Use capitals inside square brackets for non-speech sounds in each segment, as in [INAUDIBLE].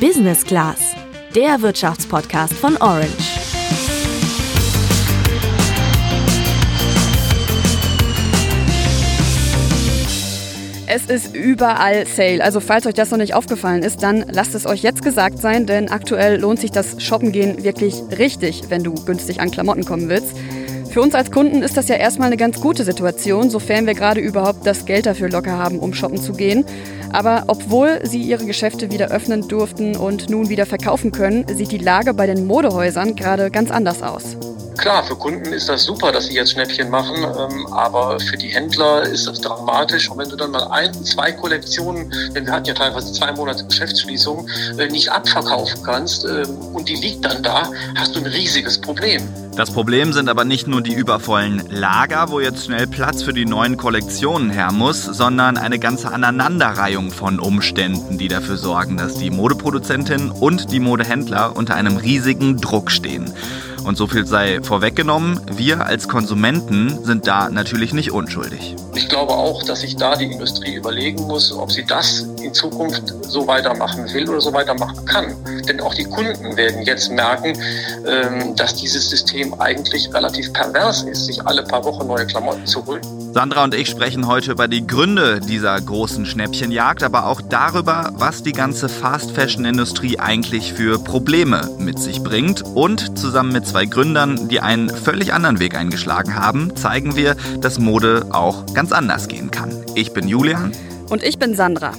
Business Class, der Wirtschaftspodcast von Orange. Es ist überall Sale. Also falls euch das noch nicht aufgefallen ist, dann lasst es euch jetzt gesagt sein, denn aktuell lohnt sich das Shoppen gehen wirklich richtig, wenn du günstig an Klamotten kommen willst. Für uns als Kunden ist das ja erstmal eine ganz gute Situation, sofern wir gerade überhaupt das Geld dafür locker haben, um shoppen zu gehen. Aber obwohl sie ihre Geschäfte wieder öffnen durften und nun wieder verkaufen können, sieht die Lage bei den Modehäusern gerade ganz anders aus. Klar, für Kunden ist das super, dass sie jetzt Schnäppchen machen, ähm, aber für die Händler ist das dramatisch. Und wenn du dann mal ein, zwei Kollektionen, denn wir hatten ja teilweise zwei Monate Geschäftsschließung, äh, nicht abverkaufen kannst ähm, und die liegt dann da, hast du ein riesiges Problem. Das Problem sind aber nicht nur die übervollen Lager, wo jetzt schnell Platz für die neuen Kollektionen her muss, sondern eine ganze Aneinanderreihung von Umständen, die dafür sorgen, dass die Modeproduzentinnen und die Modehändler unter einem riesigen Druck stehen. Und so viel sei vorweggenommen, wir als Konsumenten sind da natürlich nicht unschuldig. Ich glaube auch, dass sich da die Industrie überlegen muss, ob sie das in Zukunft so weitermachen will oder so weitermachen kann. Denn auch die Kunden werden jetzt merken, ähm, dass dieses System eigentlich relativ pervers ist, sich alle paar Wochen neue Klamotten zu holen. Sandra und ich sprechen heute über die Gründe dieser großen Schnäppchenjagd, aber auch darüber, was die ganze Fast-Fashion-Industrie eigentlich für Probleme mit sich bringt. Und zusammen mit zwei Gründern, die einen völlig anderen Weg eingeschlagen haben, zeigen wir, dass Mode auch ganz anders gehen kann. Ich bin Julian. Und ich bin Sandra.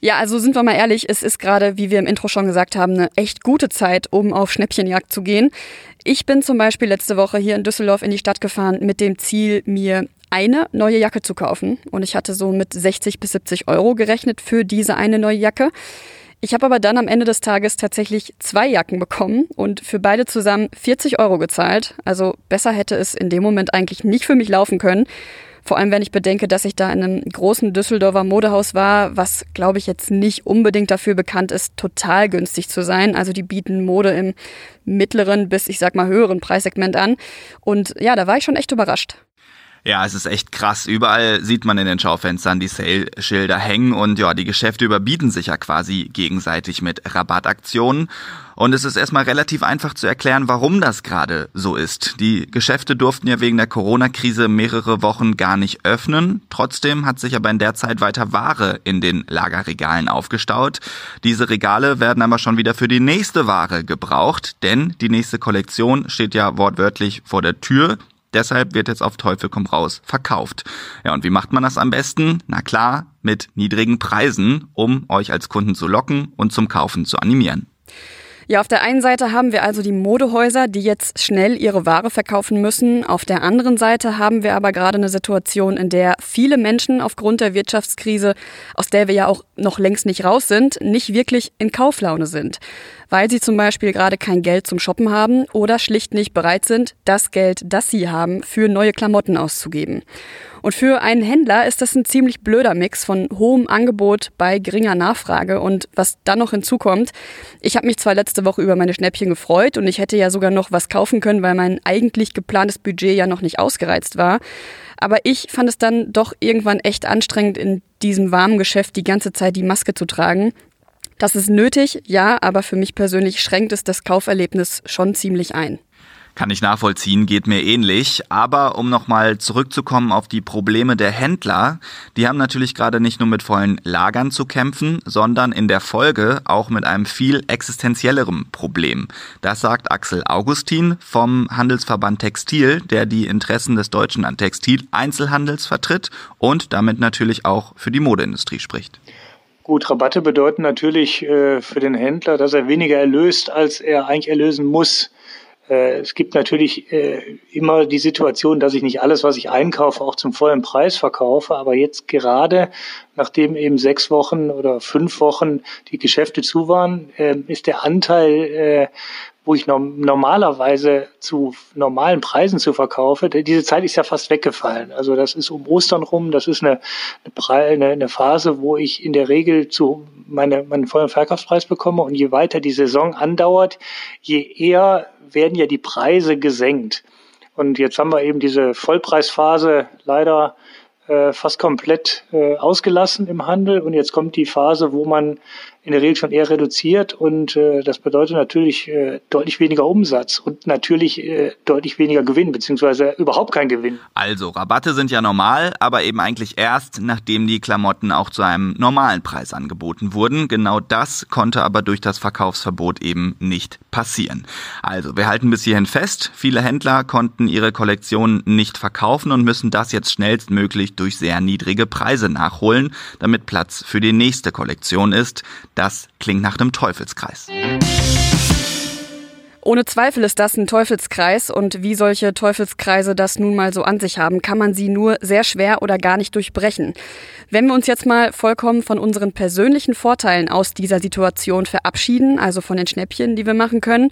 Ja, also sind wir mal ehrlich, es ist gerade, wie wir im Intro schon gesagt haben, eine echt gute Zeit, um auf Schnäppchenjagd zu gehen. Ich bin zum Beispiel letzte Woche hier in Düsseldorf in die Stadt gefahren mit dem Ziel, mir eine neue Jacke zu kaufen. Und ich hatte so mit 60 bis 70 Euro gerechnet für diese eine neue Jacke. Ich habe aber dann am Ende des Tages tatsächlich zwei Jacken bekommen und für beide zusammen 40 Euro gezahlt. Also besser hätte es in dem Moment eigentlich nicht für mich laufen können. Vor allem, wenn ich bedenke, dass ich da in einem großen Düsseldorfer Modehaus war, was, glaube ich, jetzt nicht unbedingt dafür bekannt ist, total günstig zu sein. Also die bieten Mode im mittleren bis, ich sag mal, höheren Preissegment an. Und ja, da war ich schon echt überrascht. Ja, es ist echt krass. Überall sieht man in den Schaufenstern die Sale-Schilder hängen und ja, die Geschäfte überbieten sich ja quasi gegenseitig mit Rabattaktionen. Und es ist erstmal relativ einfach zu erklären, warum das gerade so ist. Die Geschäfte durften ja wegen der Corona-Krise mehrere Wochen gar nicht öffnen. Trotzdem hat sich aber in der Zeit weiter Ware in den Lagerregalen aufgestaut. Diese Regale werden aber schon wieder für die nächste Ware gebraucht, denn die nächste Kollektion steht ja wortwörtlich vor der Tür. Deshalb wird jetzt auf Teufel komm raus verkauft. Ja, und wie macht man das am besten? Na klar, mit niedrigen Preisen, um euch als Kunden zu locken und zum Kaufen zu animieren. Ja, auf der einen Seite haben wir also die Modehäuser, die jetzt schnell ihre Ware verkaufen müssen. Auf der anderen Seite haben wir aber gerade eine Situation, in der viele Menschen aufgrund der Wirtschaftskrise, aus der wir ja auch noch längst nicht raus sind, nicht wirklich in Kauflaune sind weil sie zum Beispiel gerade kein Geld zum Shoppen haben oder schlicht nicht bereit sind, das Geld, das sie haben, für neue Klamotten auszugeben. Und für einen Händler ist das ein ziemlich blöder Mix von hohem Angebot bei geringer Nachfrage. Und was dann noch hinzukommt, ich habe mich zwar letzte Woche über meine Schnäppchen gefreut und ich hätte ja sogar noch was kaufen können, weil mein eigentlich geplantes Budget ja noch nicht ausgereizt war. Aber ich fand es dann doch irgendwann echt anstrengend, in diesem warmen Geschäft die ganze Zeit die Maske zu tragen das ist nötig, ja, aber für mich persönlich schränkt es das Kauferlebnis schon ziemlich ein. Kann ich nachvollziehen, geht mir ähnlich. Aber um nochmal zurückzukommen auf die Probleme der Händler, die haben natürlich gerade nicht nur mit vollen Lagern zu kämpfen, sondern in der Folge auch mit einem viel existenziellerem Problem. Das sagt Axel Augustin vom Handelsverband Textil, der die Interessen des deutschen Textil-Einzelhandels vertritt und damit natürlich auch für die Modeindustrie spricht. Gut, Rabatte bedeuten natürlich äh, für den Händler, dass er weniger erlöst, als er eigentlich erlösen muss. Äh, es gibt natürlich äh, immer die Situation, dass ich nicht alles, was ich einkaufe, auch zum vollen Preis verkaufe. Aber jetzt gerade, nachdem eben sechs Wochen oder fünf Wochen die Geschäfte zu waren, äh, ist der Anteil wo ich normalerweise zu normalen Preisen zu verkaufe, diese Zeit ist ja fast weggefallen. Also das ist um Ostern rum, das ist eine, eine, eine Phase, wo ich in der Regel zu meine, meinen vollen Verkaufspreis bekomme und je weiter die Saison andauert, je eher werden ja die Preise gesenkt. Und jetzt haben wir eben diese Vollpreisphase leider äh, fast komplett äh, ausgelassen im Handel und jetzt kommt die Phase, wo man in der Regel schon eher reduziert und äh, das bedeutet natürlich äh, deutlich weniger Umsatz und natürlich äh, deutlich weniger Gewinn, beziehungsweise überhaupt kein Gewinn. Also, Rabatte sind ja normal, aber eben eigentlich erst, nachdem die Klamotten auch zu einem normalen Preis angeboten wurden. Genau das konnte aber durch das Verkaufsverbot eben nicht passieren. Also, wir halten bis hierhin fest, viele Händler konnten ihre Kollektionen nicht verkaufen und müssen das jetzt schnellstmöglich durch sehr niedrige Preise nachholen, damit Platz für die nächste Kollektion ist. Das klingt nach einem Teufelskreis. Ohne Zweifel ist das ein Teufelskreis und wie solche Teufelskreise das nun mal so an sich haben, kann man sie nur sehr schwer oder gar nicht durchbrechen. Wenn wir uns jetzt mal vollkommen von unseren persönlichen Vorteilen aus dieser Situation verabschieden, also von den Schnäppchen, die wir machen können,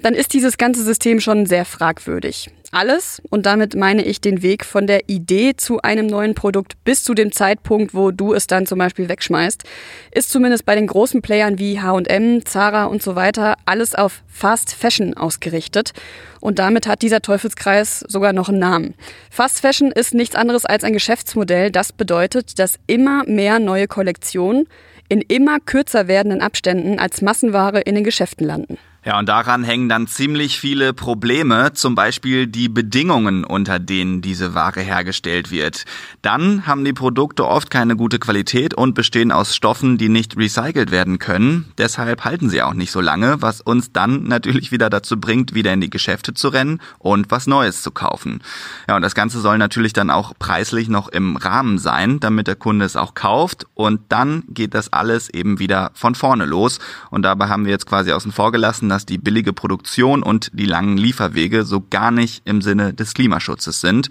dann ist dieses ganze System schon sehr fragwürdig. Alles, und damit meine ich den Weg von der Idee zu einem neuen Produkt bis zu dem Zeitpunkt, wo du es dann zum Beispiel wegschmeißt, ist zumindest bei den großen Playern wie H&M, Zara und so weiter alles auf Fast Fashion ausgerichtet. Und damit hat dieser Teufelskreis sogar noch einen Namen. Fast Fashion ist nichts anderes als ein Geschäftsmodell, das bedeutet, dass immer mehr neue Kollektionen in immer kürzer werdenden Abständen als Massenware in den Geschäften landen. Ja, und daran hängen dann ziemlich viele Probleme, zum Beispiel die Bedingungen, unter denen diese Ware hergestellt wird. Dann haben die Produkte oft keine gute Qualität und bestehen aus Stoffen, die nicht recycelt werden können. Deshalb halten sie auch nicht so lange, was uns dann natürlich wieder dazu bringt, wieder in die Geschäfte zu rennen und was Neues zu kaufen. Ja, und das Ganze soll natürlich dann auch preislich noch im Rahmen sein, damit der Kunde es auch kauft. Und dann geht das alles eben wieder von vorne los. Und dabei haben wir jetzt quasi außen vor gelassen, dass die billige Produktion und die langen Lieferwege so gar nicht im Sinne des Klimaschutzes sind.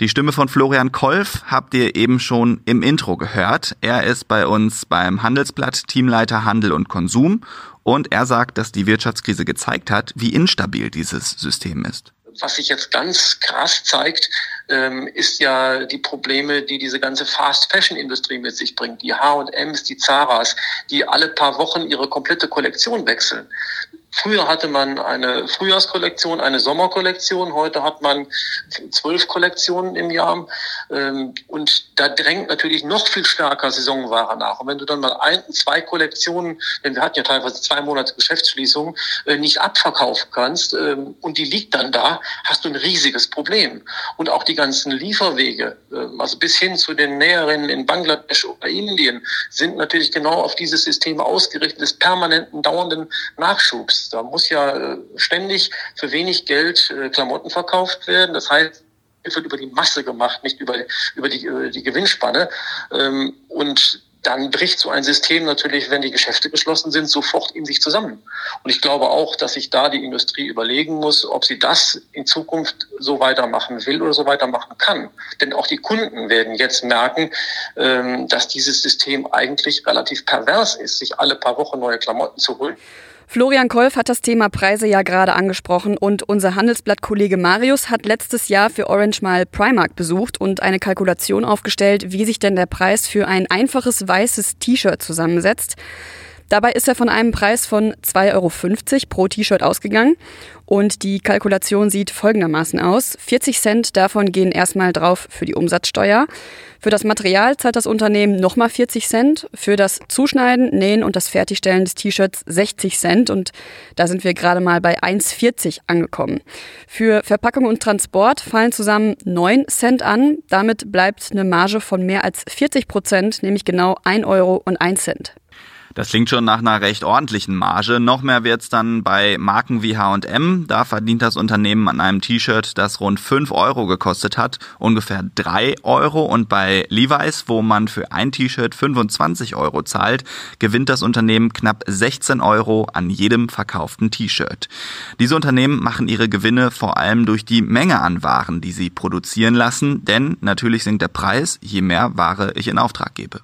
Die Stimme von Florian Kolf habt ihr eben schon im Intro gehört. Er ist bei uns beim Handelsblatt Teamleiter Handel und Konsum und er sagt, dass die Wirtschaftskrise gezeigt hat, wie instabil dieses System ist was sich jetzt ganz krass zeigt, ähm, ist ja die Probleme, die diese ganze Fast-Fashion-Industrie mit sich bringt. Die H&Ms, die Zaras, die alle paar Wochen ihre komplette Kollektion wechseln. Früher hatte man eine Frühjahrskollektion, eine Sommerkollektion. Heute hat man zwölf Kollektionen im Jahr. Ähm, und da drängt natürlich noch viel stärker Saisonware nach. Und wenn du dann mal ein, zwei Kollektionen, denn wir hatten ja teilweise zwei Monate Geschäftsschließung, äh, nicht abverkaufen kannst ähm, und die liegt dann da, hast du ein riesiges Problem. Und auch die ganzen Lieferwege, ähm, also bis hin zu den Näherinnen in Bangladesch oder Indien, sind natürlich genau auf dieses System ausgerichtet des permanenten, dauernden Nachschubs. Da muss ja äh, ständig für wenig Geld äh, Klamotten verkauft werden. Das heißt, es wird über die Masse gemacht, nicht über, über die, über die Gewinnspanne. Ähm, und dann bricht so ein System natürlich, wenn die Geschäfte geschlossen sind, sofort in sich zusammen. Und ich glaube auch, dass sich da die Industrie überlegen muss, ob sie das in Zukunft so weitermachen will oder so weitermachen kann. Denn auch die Kunden werden jetzt merken, ähm, dass dieses System eigentlich relativ pervers ist, sich alle paar Wochen neue Klamotten zu holen. Florian Kolf hat das Thema Preise ja gerade angesprochen und unser Handelsblatt-Kollege Marius hat letztes Jahr für Orange mal Primark besucht und eine Kalkulation aufgestellt, wie sich denn der Preis für ein einfaches weißes T-Shirt zusammensetzt. Dabei ist er von einem Preis von 2,50 Euro pro T-Shirt ausgegangen. Und die Kalkulation sieht folgendermaßen aus. 40 Cent davon gehen erstmal drauf für die Umsatzsteuer. Für das Material zahlt das Unternehmen nochmal 40 Cent. Für das Zuschneiden, Nähen und das Fertigstellen des T-Shirts 60 Cent. Und da sind wir gerade mal bei 1,40 angekommen. Für Verpackung und Transport fallen zusammen 9 Cent an. Damit bleibt eine Marge von mehr als 40 Prozent, nämlich genau 1 Euro und 1 Cent. Das klingt schon nach einer recht ordentlichen Marge. Noch mehr wird's dann bei Marken wie H&M. Da verdient das Unternehmen an einem T-Shirt, das rund 5 Euro gekostet hat, ungefähr 3 Euro. Und bei Levi's, wo man für ein T-Shirt 25 Euro zahlt, gewinnt das Unternehmen knapp 16 Euro an jedem verkauften T-Shirt. Diese Unternehmen machen ihre Gewinne vor allem durch die Menge an Waren, die sie produzieren lassen, denn natürlich sinkt der Preis, je mehr Ware ich in Auftrag gebe.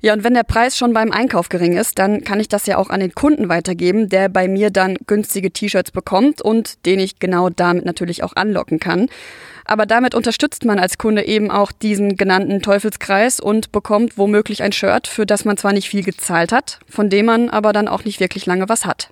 Ja, und wenn der Preis schon beim Einkauf gering ist, dann kann ich das ja auch an den Kunden weitergeben, der bei mir dann günstige T-Shirts bekommt und den ich genau damit natürlich auch anlocken kann. Aber damit unterstützt man als Kunde eben auch diesen genannten Teufelskreis und bekommt womöglich ein Shirt, für das man zwar nicht viel gezahlt hat, von dem man aber dann auch nicht wirklich lange was hat.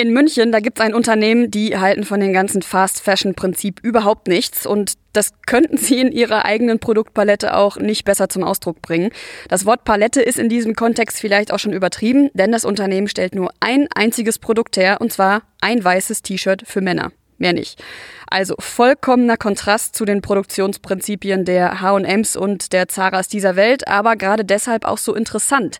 In München, da gibt es ein Unternehmen, die halten von dem ganzen Fast-Fashion-Prinzip überhaupt nichts und das könnten sie in ihrer eigenen Produktpalette auch nicht besser zum Ausdruck bringen. Das Wort Palette ist in diesem Kontext vielleicht auch schon übertrieben, denn das Unternehmen stellt nur ein einziges Produkt her und zwar ein weißes T-Shirt für Männer. Mehr nicht. Also vollkommener Kontrast zu den Produktionsprinzipien der H&Ms und der Zaras dieser Welt, aber gerade deshalb auch so interessant.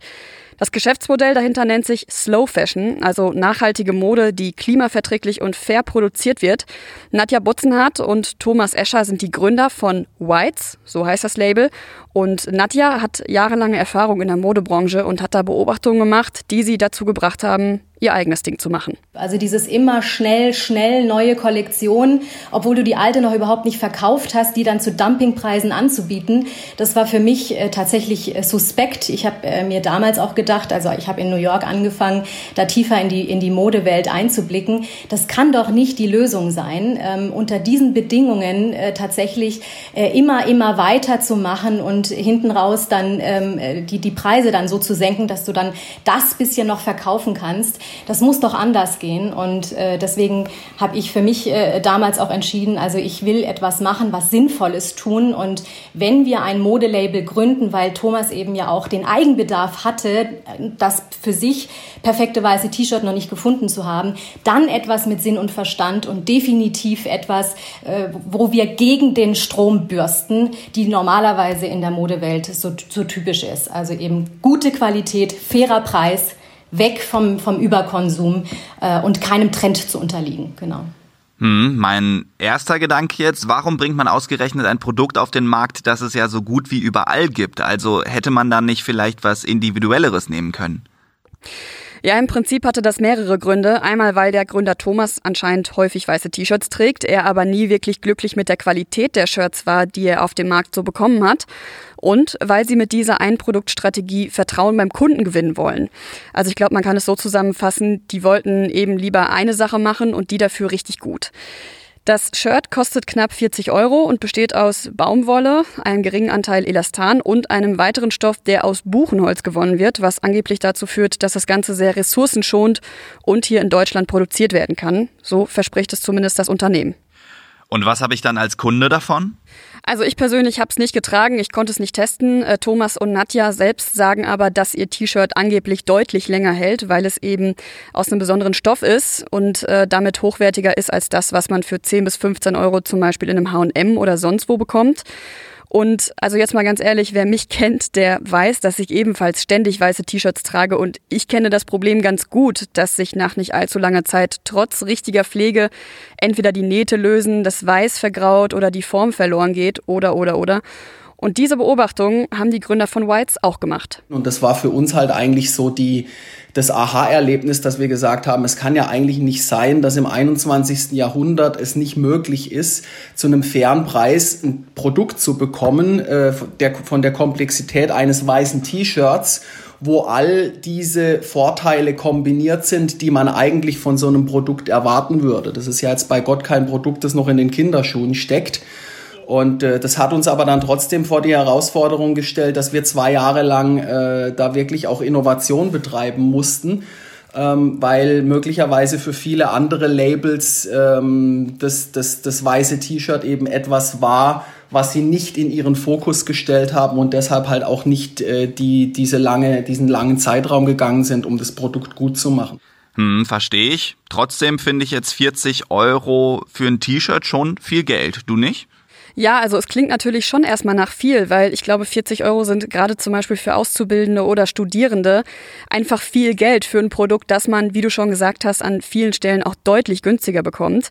Das Geschäftsmodell dahinter nennt sich Slow Fashion, also nachhaltige Mode, die klimaverträglich und fair produziert wird. Nadja Butzenhardt und Thomas Escher sind die Gründer von Whites, so heißt das Label. Und Nadja hat jahrelange Erfahrung in der Modebranche und hat da Beobachtungen gemacht, die sie dazu gebracht haben, ihr eigenes Ding zu machen. Also dieses immer schnell, schnell neue Kollektion, obwohl du die alte noch überhaupt nicht verkauft hast, die dann zu Dumpingpreisen anzubieten, das war für mich äh, tatsächlich äh, suspekt. Ich habe äh, mir damals auch gedacht, also ich habe in New York angefangen, da tiefer in die, in die Modewelt einzublicken. Das kann doch nicht die Lösung sein, ähm, unter diesen Bedingungen äh, tatsächlich äh, immer, immer weiter zu machen und hinten raus dann ähm, äh, die, die Preise dann so zu senken, dass du dann das bisschen noch verkaufen kannst. Das muss doch anders gehen. Und äh, deswegen habe ich für mich äh, damals auch entschieden, also ich will etwas machen, was Sinnvolles tun. Und wenn wir ein Modelabel gründen, weil Thomas eben ja auch den Eigenbedarf hatte, das für sich perfekte weiße T-Shirt noch nicht gefunden zu haben, dann etwas mit Sinn und Verstand und definitiv etwas, äh, wo wir gegen den Strom bürsten, die normalerweise in der Modewelt so, so typisch ist. Also eben gute Qualität, fairer Preis, weg vom, vom Überkonsum äh, und keinem Trend zu unterliegen. Genau. Hm, mein erster Gedanke jetzt, warum bringt man ausgerechnet ein Produkt auf den Markt, das es ja so gut wie überall gibt? Also hätte man dann nicht vielleicht was Individuelleres nehmen können? Ja, im Prinzip hatte das mehrere Gründe. Einmal, weil der Gründer Thomas anscheinend häufig weiße T-Shirts trägt, er aber nie wirklich glücklich mit der Qualität der Shirts war, die er auf dem Markt so bekommen hat. Und weil sie mit dieser Einproduktstrategie Vertrauen beim Kunden gewinnen wollen. Also ich glaube, man kann es so zusammenfassen, die wollten eben lieber eine Sache machen und die dafür richtig gut. Das Shirt kostet knapp 40 Euro und besteht aus Baumwolle, einem geringen Anteil Elastan und einem weiteren Stoff, der aus Buchenholz gewonnen wird, was angeblich dazu führt, dass das Ganze sehr ressourcenschonend und hier in Deutschland produziert werden kann. So verspricht es zumindest das Unternehmen. Und was habe ich dann als Kunde davon? Also ich persönlich habe es nicht getragen, ich konnte es nicht testen. Äh, Thomas und Nadja selbst sagen aber, dass ihr T-Shirt angeblich deutlich länger hält, weil es eben aus einem besonderen Stoff ist und äh, damit hochwertiger ist als das, was man für 10 bis 15 Euro zum Beispiel in einem H&M oder sonst wo bekommt. Und also jetzt mal ganz ehrlich, wer mich kennt, der weiß, dass ich ebenfalls ständig weiße T-Shirts trage und ich kenne das Problem ganz gut, dass sich nach nicht allzu langer Zeit trotz richtiger Pflege entweder die Nähte lösen, das Weiß vergraut oder die Form verloren geht oder oder oder. Und diese Beobachtung haben die Gründer von Whites auch gemacht. Und das war für uns halt eigentlich so die, das Aha-Erlebnis, dass wir gesagt haben, es kann ja eigentlich nicht sein, dass im 21. Jahrhundert es nicht möglich ist, zu einem fairen Preis ein Produkt zu bekommen, äh, der, von der Komplexität eines weißen T-Shirts wo all diese Vorteile kombiniert sind, die man eigentlich von so einem Produkt erwarten würde. Das ist ja jetzt bei Gott kein Produkt, das noch in den Kinderschuhen steckt. Und äh, das hat uns aber dann trotzdem vor die Herausforderung gestellt, dass wir zwei Jahre lang äh, da wirklich auch Innovation betreiben mussten, ähm, weil möglicherweise für viele andere Labels ähm, das, das, das weiße T-Shirt eben etwas war, was sie nicht in ihren Fokus gestellt haben und deshalb halt auch nicht äh, die, diese lange, diesen langen Zeitraum gegangen sind, um das Produkt gut zu machen. Hm, verstehe ich. Trotzdem finde ich jetzt 40 Euro für ein T-Shirt schon viel Geld. Du nicht? Ja, also es klingt natürlich schon erstmal nach viel, weil ich glaube, 40 Euro sind gerade zum Beispiel für Auszubildende oder Studierende einfach viel Geld für ein Produkt, das man, wie du schon gesagt hast, an vielen Stellen auch deutlich günstiger bekommt.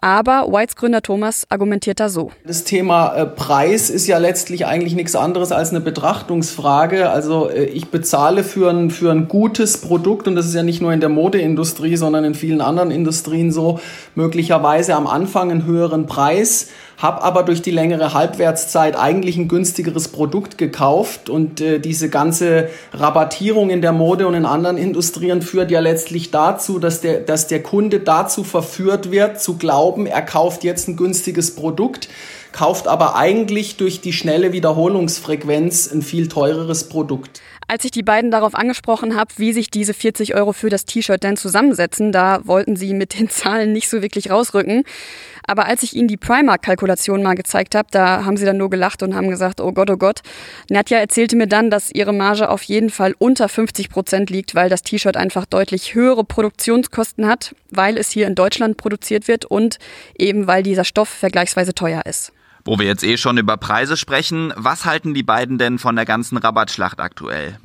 Aber Whites Gründer Thomas argumentiert da so. Das Thema äh, Preis ist ja letztlich eigentlich nichts anderes als eine Betrachtungsfrage. Also äh, ich bezahle für ein, für ein gutes Produkt, und das ist ja nicht nur in der Modeindustrie, sondern in vielen anderen Industrien so, möglicherweise am Anfang einen höheren Preis habe aber durch die längere Halbwertszeit eigentlich ein günstigeres Produkt gekauft und äh, diese ganze Rabattierung in der Mode und in anderen Industrien führt ja letztlich dazu, dass der, dass der Kunde dazu verführt wird, zu glauben, er kauft jetzt ein günstiges Produkt, kauft aber eigentlich durch die schnelle Wiederholungsfrequenz ein viel teureres Produkt. Als ich die beiden darauf angesprochen habe, wie sich diese 40 Euro für das T-Shirt denn zusammensetzen, da wollten sie mit den [LAUGHS] Zahlen nicht so wirklich rausrücken. Aber als ich ihnen die Primark-Kalkulation mal gezeigt habe, da haben sie dann nur gelacht und haben gesagt, oh Gott, oh Gott. Nadja erzählte mir dann, dass ihre Marge auf jeden Fall unter 50 Prozent liegt, weil das T-Shirt einfach deutlich höhere Produktionskosten hat, weil es hier in Deutschland produziert wird und eben weil dieser Stoff vergleichsweise teuer ist. Wo wir jetzt eh schon über Preise sprechen, was halten die beiden denn von der ganzen Rabattschlacht aktuell?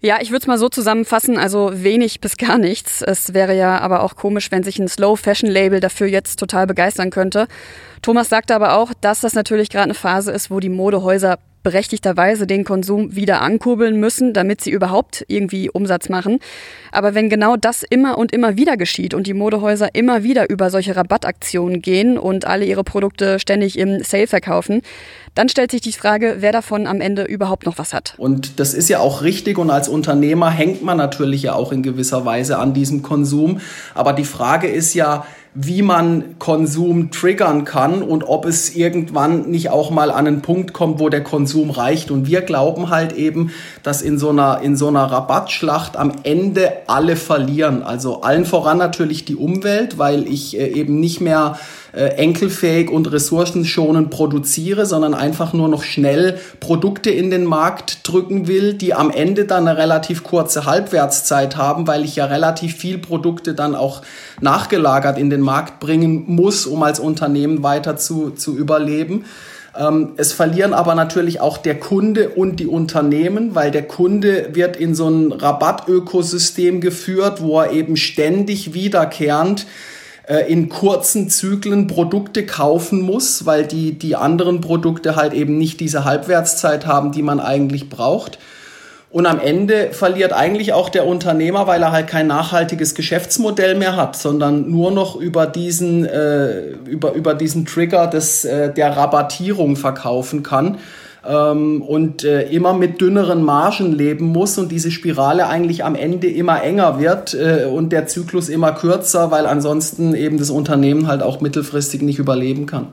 Ja, ich würde es mal so zusammenfassen, also wenig bis gar nichts. Es wäre ja aber auch komisch, wenn sich ein Slow-Fashion-Label dafür jetzt total begeistern könnte. Thomas sagte aber auch, dass das natürlich gerade eine Phase ist, wo die Modehäuser berechtigterweise den Konsum wieder ankurbeln müssen, damit sie überhaupt irgendwie Umsatz machen. Aber wenn genau das immer und immer wieder geschieht und die Modehäuser immer wieder über solche Rabattaktionen gehen und alle ihre Produkte ständig im Sale verkaufen, dann stellt sich die Frage, wer davon am Ende überhaupt noch was hat. Und das ist ja auch richtig und als Unternehmer hängt man natürlich ja auch in gewisser Weise an diesem Konsum. Aber die Frage ist ja, wie man Konsum triggern kann und ob es irgendwann nicht auch mal an einen Punkt kommt, wo der Konsum reicht. Und wir glauben halt eben, dass in so einer, in so einer Rabattschlacht am Ende alle verlieren. Also allen voran natürlich die Umwelt, weil ich äh, eben nicht mehr äh, enkelfähig und ressourcenschonend produziere, sondern einfach nur noch schnell Produkte in den Markt drücken will, die am Ende dann eine relativ kurze Halbwertszeit haben, weil ich ja relativ viel Produkte dann auch nachgelagert in den Markt bringen muss, um als Unternehmen weiter zu, zu überleben. Ähm, es verlieren aber natürlich auch der Kunde und die Unternehmen, weil der Kunde wird in so ein Rabattökosystem geführt, wo er eben ständig wiederkehrend äh, in kurzen Zyklen Produkte kaufen muss, weil die, die anderen Produkte halt eben nicht diese Halbwertszeit haben, die man eigentlich braucht. Und am Ende verliert eigentlich auch der Unternehmer, weil er halt kein nachhaltiges Geschäftsmodell mehr hat, sondern nur noch über diesen, äh, über, über diesen Trigger des, äh, der Rabattierung verkaufen kann ähm, und äh, immer mit dünneren Margen leben muss und diese Spirale eigentlich am Ende immer enger wird äh, und der Zyklus immer kürzer, weil ansonsten eben das Unternehmen halt auch mittelfristig nicht überleben kann.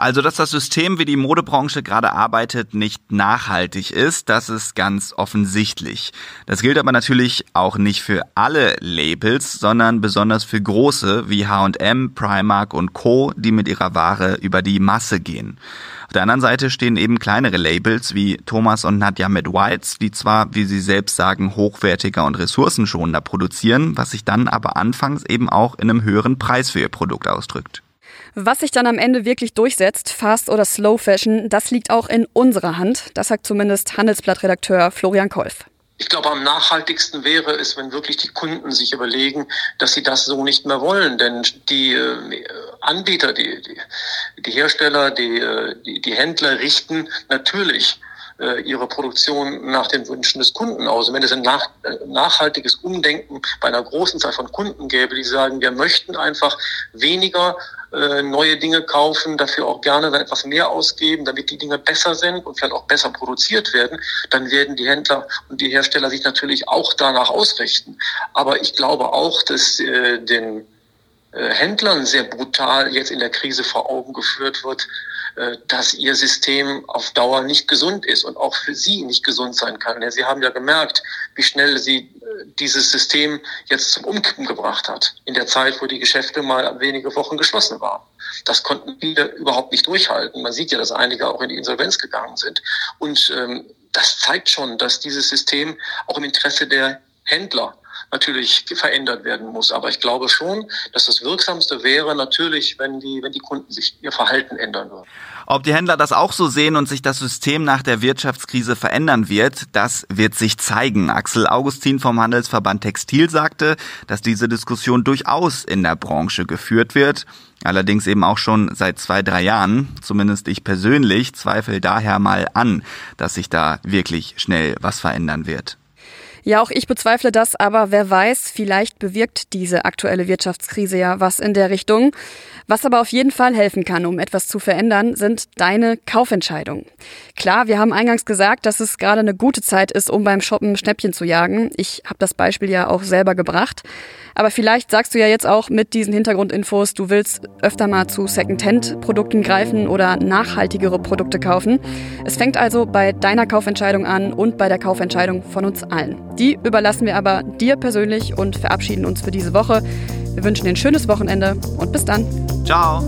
Also, dass das System, wie die Modebranche gerade arbeitet, nicht nachhaltig ist, das ist ganz offensichtlich. Das gilt aber natürlich auch nicht für alle Labels, sondern besonders für große wie H&M, Primark und Co., die mit ihrer Ware über die Masse gehen. Auf der anderen Seite stehen eben kleinere Labels wie Thomas und Nadja mit Whites, die zwar, wie sie selbst sagen, hochwertiger und ressourcenschonender produzieren, was sich dann aber anfangs eben auch in einem höheren Preis für ihr Produkt ausdrückt. Was sich dann am Ende wirklich durchsetzt, Fast oder Slow Fashion, das liegt auch in unserer Hand. Das sagt zumindest Handelsblattredakteur Florian Kolf. Ich glaube, am nachhaltigsten wäre es, wenn wirklich die Kunden sich überlegen, dass sie das so nicht mehr wollen. Denn die äh, Anbieter, die, die, Hersteller, die, äh, die, die Händler richten natürlich äh, ihre Produktion nach den Wünschen des Kunden aus. Und wenn es ein nach, nachhaltiges Umdenken bei einer großen Zahl von Kunden gäbe, die sagen, wir möchten einfach weniger äh, neue Dinge kaufen, dafür auch gerne etwas mehr ausgeben, damit die Dinge besser sind und vielleicht auch besser produziert werden, dann werden die Händler und die Hersteller sich natürlich auch danach ausrichten. Aber ich glaube auch, dass äh, den äh, Händlern sehr brutal jetzt in der Krise vor Augen geführt wird, dass ihr System auf Dauer nicht gesund ist und auch für sie nicht gesund sein kann. Sie haben ja gemerkt, wie schnell sie äh, dieses System jetzt zum Umkippen gebracht hat, in der Zeit, wo die Geschäfte mal wenige Wochen geschlossen waren. Das konnten viele überhaupt nicht durchhalten. Man sieht ja, dass einige auch in die Insolvenz gegangen sind. Und ähm, das zeigt schon, dass dieses System auch im Interesse der Händler natürlich verändert werden muss. Aber ich glaube schon, dass das Wirksamste wäre natürlich, wenn die, wenn die Kunden sich ihr Verhalten ändern würden. Ob die Händler das auch so sehen und sich das System nach der Wirtschaftskrise verändern wird, das wird sich zeigen. Axel Augustin vom Handelsverband Textil sagte, dass diese Diskussion durchaus in der Branche geführt wird. Allerdings eben auch schon seit zwei, drei Jahren. Zumindest ich persönlich zweifle daher mal an, dass sich da wirklich schnell was verändern wird. Ja, auch ich bezweifle das, aber wer weiß, vielleicht bewirkt diese aktuelle Wirtschaftskrise ja was in der Richtung. Was aber auf jeden Fall helfen kann, um etwas zu verändern, sind deine Kaufentscheidungen. Klar, wir haben eingangs gesagt, dass es gerade eine gute Zeit ist, um beim Shoppen Schnäppchen zu jagen. Ich habe das Beispiel ja auch selber gebracht. Aber vielleicht sagst du ja jetzt auch mit diesen Hintergrundinfos, du willst öfter mal zu Secondhand-Produkten greifen oder nachhaltigere Produkte kaufen. Es fängt also bei deiner Kaufentscheidung an und bei der Kaufentscheidung von uns allen. Die überlassen wir aber dir persönlich und verabschieden uns für diese Woche. Wir wünschen dir ein schönes Wochenende und bis dann. Ciao.